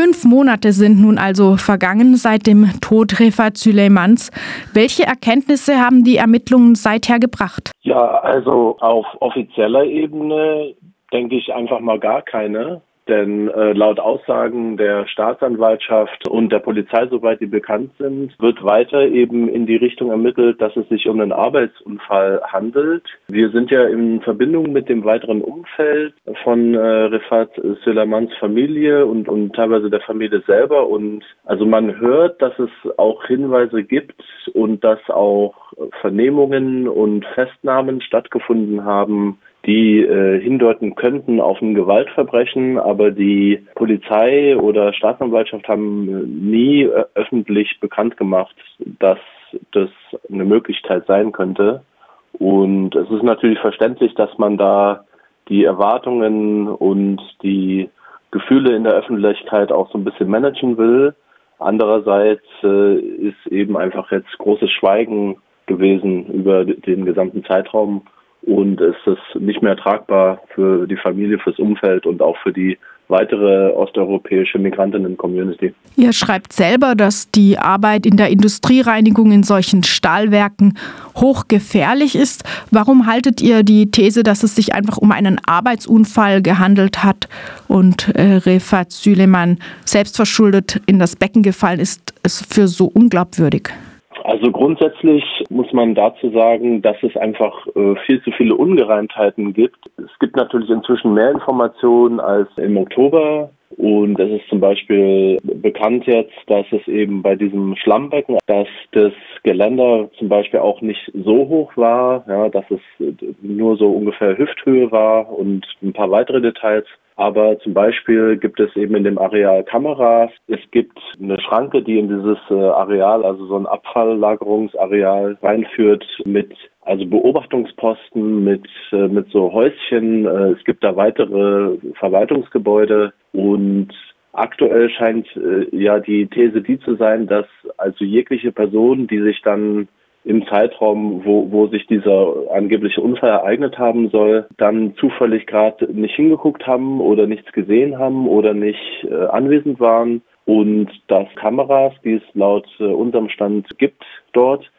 Fünf Monate sind nun also vergangen seit dem Tod Refat Süleymans. Welche Erkenntnisse haben die Ermittlungen seither gebracht? Ja, also auf offizieller Ebene denke ich einfach mal gar keine. Denn äh, laut Aussagen der Staatsanwaltschaft und der Polizei, soweit die bekannt sind, wird weiter eben in die Richtung ermittelt, dass es sich um einen Arbeitsunfall handelt. Wir sind ja in Verbindung mit dem weiteren Umfeld von äh, Refat Süleymans Familie und, und teilweise der Familie selber. Und also man hört, dass es auch Hinweise gibt und dass auch Vernehmungen und Festnahmen stattgefunden haben, die äh, hindeuten könnten auf ein Gewaltverbrechen, aber die Polizei oder Staatsanwaltschaft haben äh, nie äh, öffentlich bekannt gemacht, dass das eine Möglichkeit sein könnte. Und es ist natürlich verständlich, dass man da die Erwartungen und die Gefühle in der Öffentlichkeit auch so ein bisschen managen will. Andererseits äh, ist eben einfach jetzt großes Schweigen gewesen über den gesamten Zeitraum und es ist nicht mehr tragbar für die Familie, fürs Umfeld und auch für die weitere osteuropäische Migrantinnen-Community. Ihr schreibt selber, dass die Arbeit in der Industriereinigung in solchen Stahlwerken hochgefährlich ist. Warum haltet ihr die These, dass es sich einfach um einen Arbeitsunfall gehandelt hat und äh, Refat Süleyman selbstverschuldet in das Becken gefallen ist, ist für so unglaubwürdig? Also grundsätzlich muss man dazu sagen, dass es einfach äh, viel zu viele Ungereimtheiten gibt. Es gibt natürlich inzwischen mehr Informationen als im Oktober. Und es ist zum Beispiel bekannt jetzt, dass es eben bei diesem Schlammbecken, dass das Geländer zum Beispiel auch nicht so hoch war, ja, dass es nur so ungefähr Hüfthöhe war und ein paar weitere Details. Aber zum Beispiel gibt es eben in dem Areal Kameras. Es gibt eine Schranke, die in dieses äh, Areal, also so ein Abfalllagerungsareal reinführt mit also Beobachtungsposten mit, äh, mit so Häuschen. Äh, es gibt da weitere Verwaltungsgebäude und aktuell scheint ja die These die zu sein, dass also jegliche Person, die sich dann im Zeitraum, wo, wo sich dieser angebliche Unfall ereignet haben soll, dann zufällig gerade nicht hingeguckt haben oder nichts gesehen haben oder nicht äh, anwesend waren und dass Kameras, die es laut äh, unserem Stand gibt dort,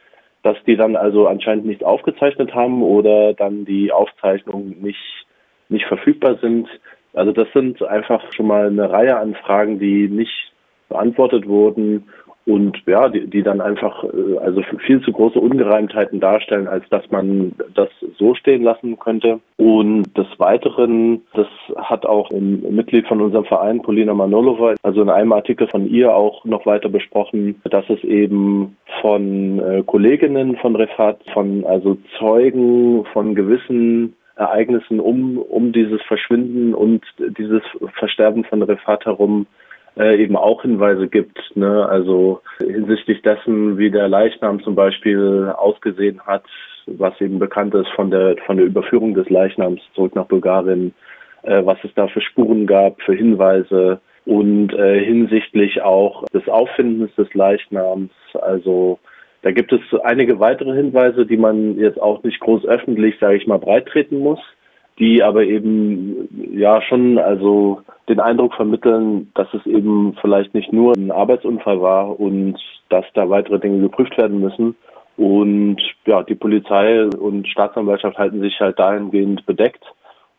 dass die dann also anscheinend nicht aufgezeichnet haben oder dann die Aufzeichnungen nicht, nicht verfügbar sind. Also das sind einfach schon mal eine Reihe an Fragen, die nicht beantwortet wurden und ja, die, die dann einfach äh, also viel zu große Ungereimtheiten darstellen, als dass man das so stehen lassen könnte. Und des Weiteren, das hat auch ein Mitglied von unserem Verein, Polina Manolova, also in einem Artikel von ihr auch noch weiter besprochen, dass es eben von äh, Kolleginnen von Refat, von also Zeugen von gewissen Ereignissen um, um dieses Verschwinden und dieses Versterben von Refat herum eben auch Hinweise gibt. Ne? Also hinsichtlich dessen, wie der Leichnam zum Beispiel ausgesehen hat, was eben bekannt ist von der von der Überführung des Leichnams zurück nach Bulgarien, äh, was es da für Spuren gab, für Hinweise und äh, hinsichtlich auch des Auffindens des Leichnams. Also da gibt es einige weitere Hinweise, die man jetzt auch nicht groß öffentlich, sage ich mal, breittreten muss die aber eben ja schon also den Eindruck vermitteln, dass es eben vielleicht nicht nur ein Arbeitsunfall war und dass da weitere Dinge geprüft werden müssen. Und ja, die Polizei und Staatsanwaltschaft halten sich halt dahingehend bedeckt.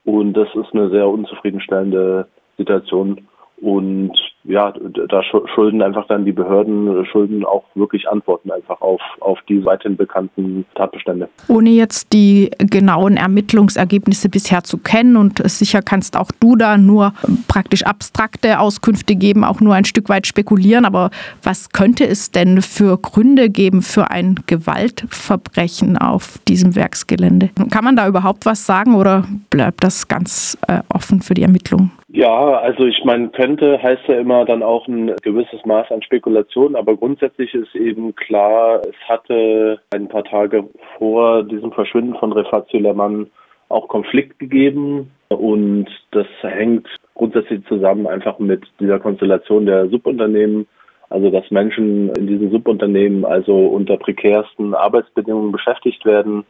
Und das ist eine sehr unzufriedenstellende Situation. Und ja, da schulden einfach dann die Behörden, schulden auch wirklich Antworten einfach auf, auf die weiterhin bekannten Tatbestände. Ohne jetzt die genauen Ermittlungsergebnisse bisher zu kennen und sicher kannst auch du da nur praktisch abstrakte Auskünfte geben, auch nur ein Stück weit spekulieren, aber was könnte es denn für Gründe geben für ein Gewaltverbrechen auf diesem Werksgelände? Kann man da überhaupt was sagen oder bleibt das ganz äh, offen für die Ermittlungen? Ja, also ich meine, könnte heißt ja immer dann auch ein gewisses Maß an Spekulation, aber grundsätzlich ist eben klar, es hatte ein paar Tage vor diesem Verschwinden von Refat Süleman auch Konflikt gegeben. Und das hängt grundsätzlich zusammen einfach mit dieser Konstellation der Subunternehmen, also dass Menschen in diesen Subunternehmen also unter prekärsten Arbeitsbedingungen beschäftigt werden.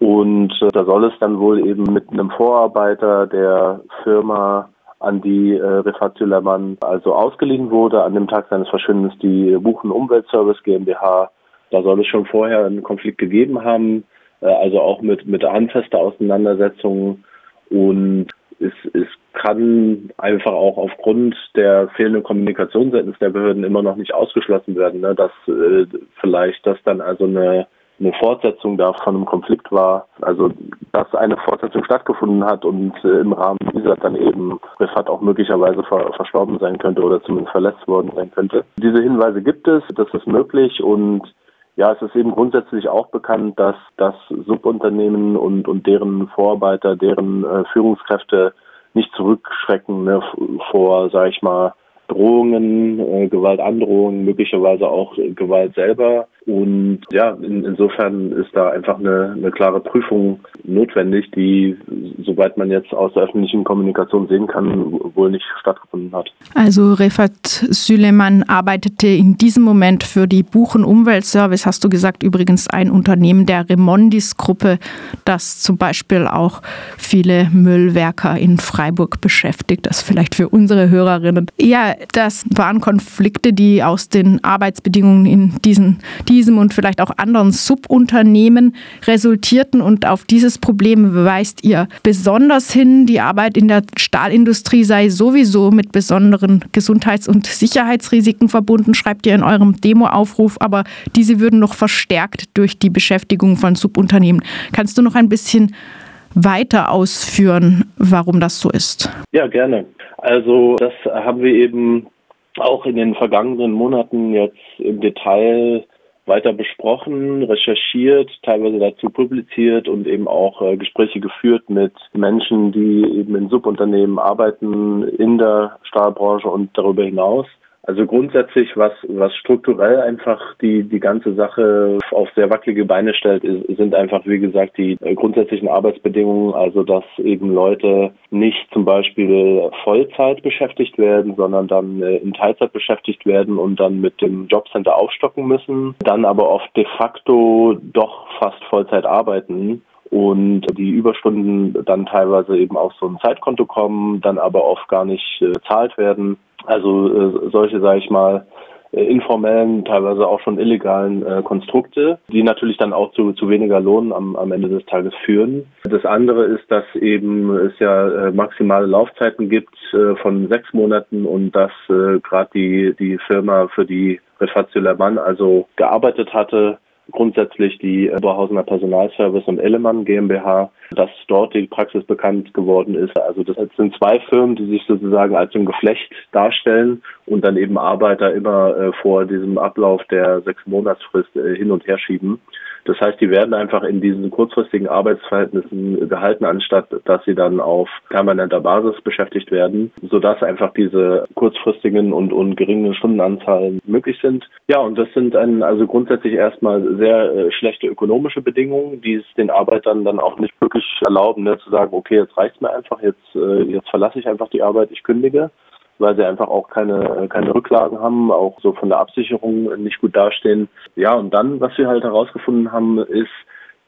Und da soll es dann wohl eben mit einem Vorarbeiter der Firma an die äh, Refat Süleyman also ausgeliehen wurde. An dem Tag seines Verschwindens die Buchen Umweltservice GmbH. Da soll es schon vorher einen Konflikt gegeben haben, äh, also auch mit, mit handfester Auseinandersetzungen. Und es, es kann einfach auch aufgrund der fehlenden Kommunikation seitens der Behörden immer noch nicht ausgeschlossen werden, ne, dass äh, vielleicht das dann also eine eine Fortsetzung da von einem Konflikt war, also dass eine Fortsetzung stattgefunden hat und äh, im Rahmen dieser dann eben Rifat auch möglicherweise ver verstorben sein könnte oder zumindest verletzt worden sein könnte. Diese Hinweise gibt es, das ist möglich und ja, es ist eben grundsätzlich auch bekannt, dass das Subunternehmen und, und deren Vorarbeiter, deren äh, Führungskräfte nicht zurückschrecken ne, vor, sag ich mal, Drohungen, äh, Gewaltandrohungen, möglicherweise auch Gewalt selber. Und ja, in, insofern ist da einfach eine, eine klare Prüfung notwendig, die, soweit man jetzt aus der öffentlichen Kommunikation sehen kann, wohl nicht stattgefunden hat. Also Refat Süleyman arbeitete in diesem Moment für die Buchen Umweltservice, hast du gesagt, übrigens ein Unternehmen der Remondis-Gruppe, das zum Beispiel auch viele Müllwerker in Freiburg beschäftigt. Das vielleicht für unsere Hörerinnen. Ja, das waren Konflikte, die aus den Arbeitsbedingungen in diesen, diesem und vielleicht auch anderen Subunternehmen resultierten. Und auf dieses Problem weist ihr besonders hin. Die Arbeit in der Stahlindustrie sei sowieso mit besonderen Gesundheits- und Sicherheitsrisiken verbunden, schreibt ihr in eurem Demoaufruf. Aber diese würden noch verstärkt durch die Beschäftigung von Subunternehmen. Kannst du noch ein bisschen weiter ausführen, warum das so ist? Ja, gerne. Also das haben wir eben auch in den vergangenen Monaten jetzt im Detail weiter besprochen, recherchiert, teilweise dazu publiziert und eben auch äh, Gespräche geführt mit Menschen, die eben in Subunternehmen arbeiten in der Stahlbranche und darüber hinaus. Also grundsätzlich, was, was strukturell einfach die, die ganze Sache auf sehr wackelige Beine stellt, sind einfach, wie gesagt, die äh, grundsätzlichen Arbeitsbedingungen, also dass eben Leute nicht zum Beispiel Vollzeit beschäftigt werden, sondern dann äh, in Teilzeit beschäftigt werden und dann mit dem Jobcenter aufstocken müssen, dann aber oft de facto doch fast Vollzeit arbeiten und die Überstunden dann teilweise eben auf so ein Zeitkonto kommen, dann aber oft gar nicht äh, bezahlt werden. Also äh, solche, sage ich mal, äh, informellen, teilweise auch schon illegalen äh, Konstrukte, die natürlich dann auch zu, zu weniger Lohn am, am Ende des Tages führen. Das andere ist, dass eben es ja äh, maximale Laufzeiten gibt äh, von sechs Monaten und dass äh, gerade die, die Firma, für die Refat Süleyman also gearbeitet hatte, grundsätzlich die Oberhausener Personalservice und Ellemann GmbH, dass dort die Praxis bekannt geworden ist. Also das sind zwei Firmen, die sich sozusagen als ein Geflecht darstellen und dann eben Arbeiter immer äh, vor diesem Ablauf der sechs Monatsfrist äh, hin und her schieben. Das heißt, die werden einfach in diesen kurzfristigen Arbeitsverhältnissen gehalten, anstatt dass sie dann auf permanenter Basis beschäftigt werden, sodass einfach diese kurzfristigen und, und geringen Stundenanzahlen möglich sind. Ja, und das sind dann also grundsätzlich erstmal sehr äh, schlechte ökonomische Bedingungen, die es den Arbeitern dann auch nicht wirklich erlauben, ne, zu sagen, okay, jetzt reicht's mir einfach, jetzt, äh, jetzt verlasse ich einfach die Arbeit, ich kündige weil sie einfach auch keine, keine Rücklagen haben, auch so von der Absicherung nicht gut dastehen. Ja, und dann, was wir halt herausgefunden haben, ist,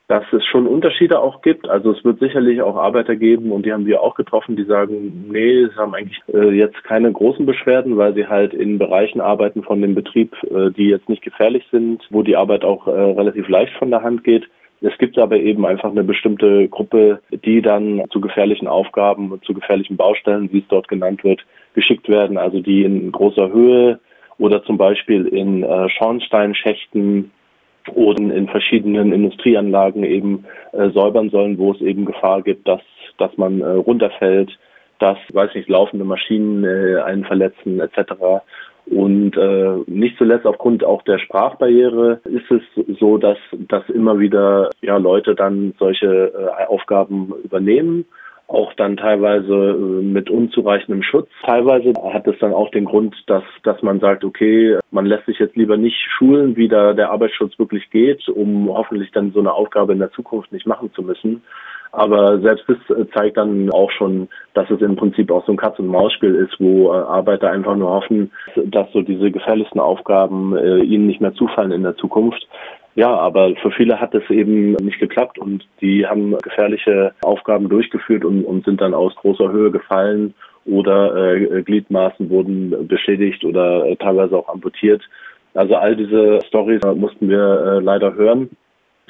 dass es schon Unterschiede auch gibt. Also es wird sicherlich auch Arbeiter geben und die haben wir auch getroffen, die sagen, nee, sie haben eigentlich äh, jetzt keine großen Beschwerden, weil sie halt in Bereichen arbeiten von dem Betrieb, äh, die jetzt nicht gefährlich sind, wo die Arbeit auch äh, relativ leicht von der Hand geht. Es gibt aber eben einfach eine bestimmte Gruppe, die dann zu gefährlichen Aufgaben und zu gefährlichen Baustellen, wie es dort genannt wird, geschickt werden, also die in großer Höhe oder zum Beispiel in äh, Schornsteinschächten oder in verschiedenen Industrieanlagen eben äh, säubern sollen, wo es eben Gefahr gibt, dass, dass man äh, runterfällt, dass, weiß nicht, laufende Maschinen einen verletzen etc. Und äh, nicht zuletzt aufgrund auch der Sprachbarriere ist es so, dass, dass immer wieder ja, Leute dann solche äh, Aufgaben übernehmen auch dann teilweise äh, mit unzureichendem Schutz. Teilweise hat es dann auch den Grund, dass, dass man sagt, okay, man lässt sich jetzt lieber nicht schulen, wie da der Arbeitsschutz wirklich geht, um hoffentlich dann so eine Aufgabe in der Zukunft nicht machen zu müssen. Aber selbst das äh, zeigt dann auch schon, dass es im Prinzip auch so ein Katz-und-Maus-Spiel ist, wo äh, Arbeiter einfach nur hoffen, dass so diese gefährlichsten Aufgaben äh, ihnen nicht mehr zufallen in der Zukunft. Ja, aber für viele hat es eben nicht geklappt und die haben gefährliche Aufgaben durchgeführt und, und sind dann aus großer Höhe gefallen oder äh, Gliedmaßen wurden beschädigt oder teilweise auch amputiert. Also all diese Stories mussten wir äh, leider hören.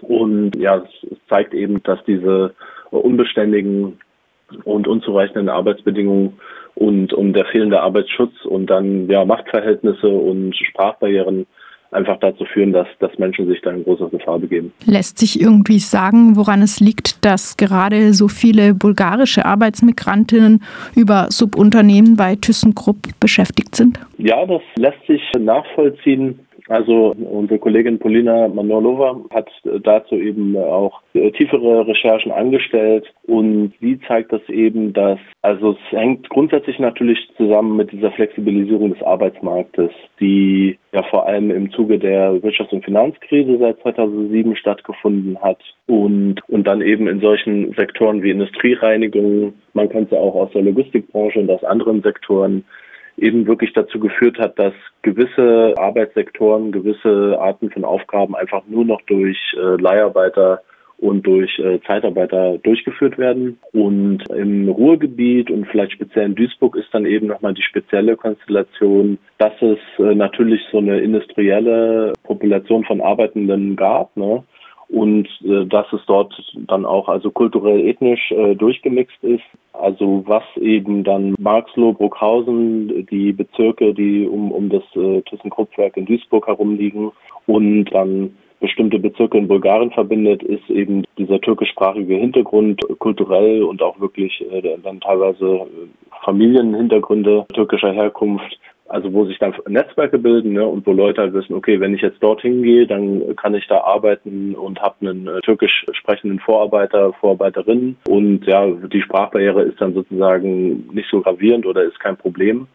Und ja, es zeigt eben, dass diese unbeständigen und unzureichenden Arbeitsbedingungen und um der fehlende Arbeitsschutz und dann ja Machtverhältnisse und Sprachbarrieren einfach dazu führen, dass, dass Menschen sich da in große Gefahr begeben. Lässt sich irgendwie sagen, woran es liegt, dass gerade so viele bulgarische Arbeitsmigrantinnen über Subunternehmen bei ThyssenKrupp beschäftigt sind? Ja, das lässt sich nachvollziehen. Also unsere Kollegin Polina Manolova hat dazu eben auch tiefere Recherchen angestellt. Und sie zeigt das eben, dass also es hängt grundsätzlich natürlich zusammen mit dieser Flexibilisierung des Arbeitsmarktes, die ja vor allem im Zuge der Wirtschafts- und Finanzkrise seit 2007 stattgefunden hat. Und und dann eben in solchen Sektoren wie Industriereinigung, man kennt es ja auch aus der Logistikbranche und aus anderen Sektoren eben wirklich dazu geführt hat, dass gewisse Arbeitssektoren, gewisse Arten von Aufgaben einfach nur noch durch äh, Leiharbeiter und durch äh, Zeitarbeiter durchgeführt werden. Und im Ruhrgebiet und vielleicht speziell in Duisburg ist dann eben nochmal die spezielle Konstellation, dass es äh, natürlich so eine industrielle Population von Arbeitenden gab. Ne? Und äh, dass es dort dann auch also kulturell ethnisch äh, durchgemixt ist. Also was eben dann Marxloh, Bruckhausen, die Bezirke, die um, um das äh, ThyssenKrupp-Werk in Duisburg herumliegen und dann bestimmte Bezirke in Bulgarien verbindet, ist eben dieser türkischsprachige Hintergrund kulturell und auch wirklich äh, dann teilweise äh, Familienhintergründe türkischer Herkunft also wo sich dann Netzwerke bilden ne, und wo Leute halt wissen, okay, wenn ich jetzt dorthin gehe, dann kann ich da arbeiten und habe einen äh, türkisch sprechenden Vorarbeiter, Vorarbeiterin und ja, die Sprachbarriere ist dann sozusagen nicht so gravierend oder ist kein Problem.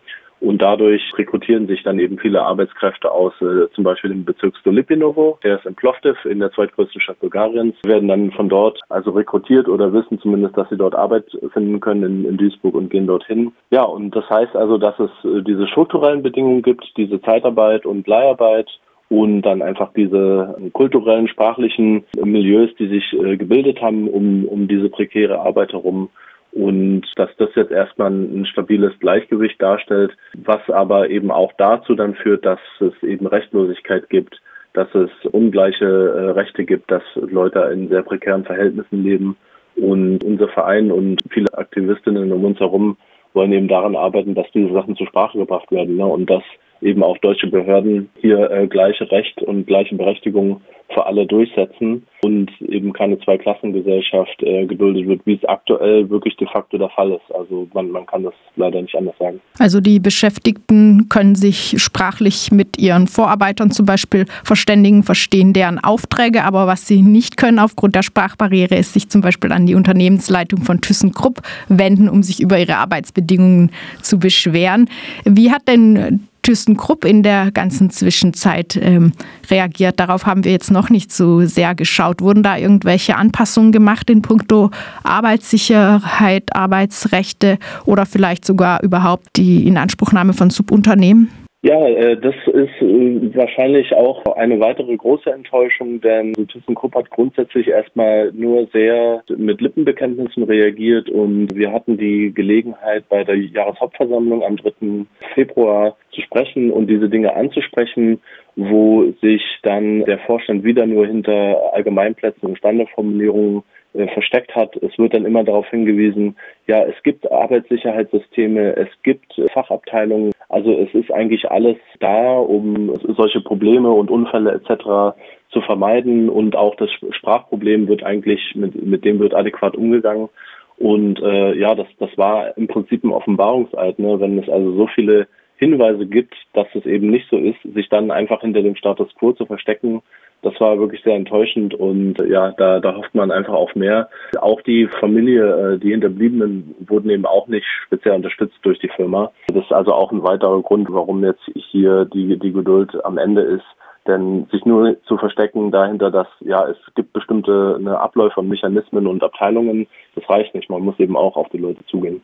Und dadurch rekrutieren sich dann eben viele Arbeitskräfte aus, äh, zum Beispiel im Bezirk Stolipinovo, der ist in Plovdiv, in der zweitgrößten Stadt Bulgariens, werden dann von dort also rekrutiert oder wissen zumindest, dass sie dort Arbeit finden können in, in Duisburg und gehen dorthin. Ja, und das heißt also, dass es äh, diese strukturellen Bedingungen gibt, diese Zeitarbeit und Leiharbeit und dann einfach diese kulturellen, sprachlichen Milieus, die sich äh, gebildet haben um, um diese prekäre Arbeit herum und dass das jetzt erstmal ein stabiles Gleichgewicht darstellt, was aber eben auch dazu dann führt, dass es eben Rechtlosigkeit gibt, dass es ungleiche äh, Rechte gibt, dass Leute in sehr prekären Verhältnissen leben. Und unser Verein und viele Aktivistinnen um uns herum wollen eben daran arbeiten, dass diese Sachen zur Sprache gebracht werden ne? und dass eben auch deutsche Behörden hier äh, gleiche Recht und gleiche Berechtigung für alle durchsetzen und eben keine Zweiklassengesellschaft äh, geduldet wird, wie es aktuell wirklich de facto der Fall ist. Also man, man kann das leider nicht anders sagen. Also die Beschäftigten können sich sprachlich mit ihren Vorarbeitern zum Beispiel verständigen, verstehen deren Aufträge, aber was sie nicht können aufgrund der Sprachbarriere ist sich zum Beispiel an die Unternehmensleitung von ThyssenKrupp wenden, um sich über ihre Arbeitsbedingungen zu beschweren. Wie hat denn ThyssenKrupp in der ganzen Zwischenzeit ähm, reagiert? Darauf haben wir jetzt noch nicht so sehr geschaut. Wurden da irgendwelche Anpassungen gemacht in puncto Arbeitssicherheit, Arbeitsrechte oder vielleicht sogar überhaupt die Inanspruchnahme von Subunternehmen? Ja, äh, das ist äh, wahrscheinlich auch eine weitere große Enttäuschung, denn ThyssenKrupp hat grundsätzlich erstmal nur sehr mit Lippenbekenntnissen reagiert und wir hatten die Gelegenheit bei der Jahreshauptversammlung am 3. Februar zu sprechen und diese Dinge anzusprechen, wo sich dann der Vorstand wieder nur hinter Allgemeinplätzen und Standardformulierungen äh, versteckt hat. Es wird dann immer darauf hingewiesen, ja, es gibt Arbeitssicherheitssysteme, es gibt Fachabteilungen. Also es ist eigentlich alles da, um solche Probleme und Unfälle etc. zu vermeiden. Und auch das Sprachproblem wird eigentlich, mit, mit dem wird adäquat umgegangen. Und äh, ja, das, das war im Prinzip ein Offenbarungseid, ne? wenn es also so viele Hinweise gibt, dass es eben nicht so ist, sich dann einfach hinter dem Status quo zu verstecken das war wirklich sehr enttäuschend und ja, da, da hofft man einfach auf mehr. Auch die Familie, äh, die Hinterbliebenen wurden eben auch nicht speziell unterstützt durch die Firma. Das ist also auch ein weiterer Grund, warum jetzt hier die, die Geduld am Ende ist. Denn sich nur zu verstecken dahinter, dass ja es gibt bestimmte eine Abläufe und Mechanismen und Abteilungen, das reicht nicht. Man muss eben auch auf die Leute zugehen.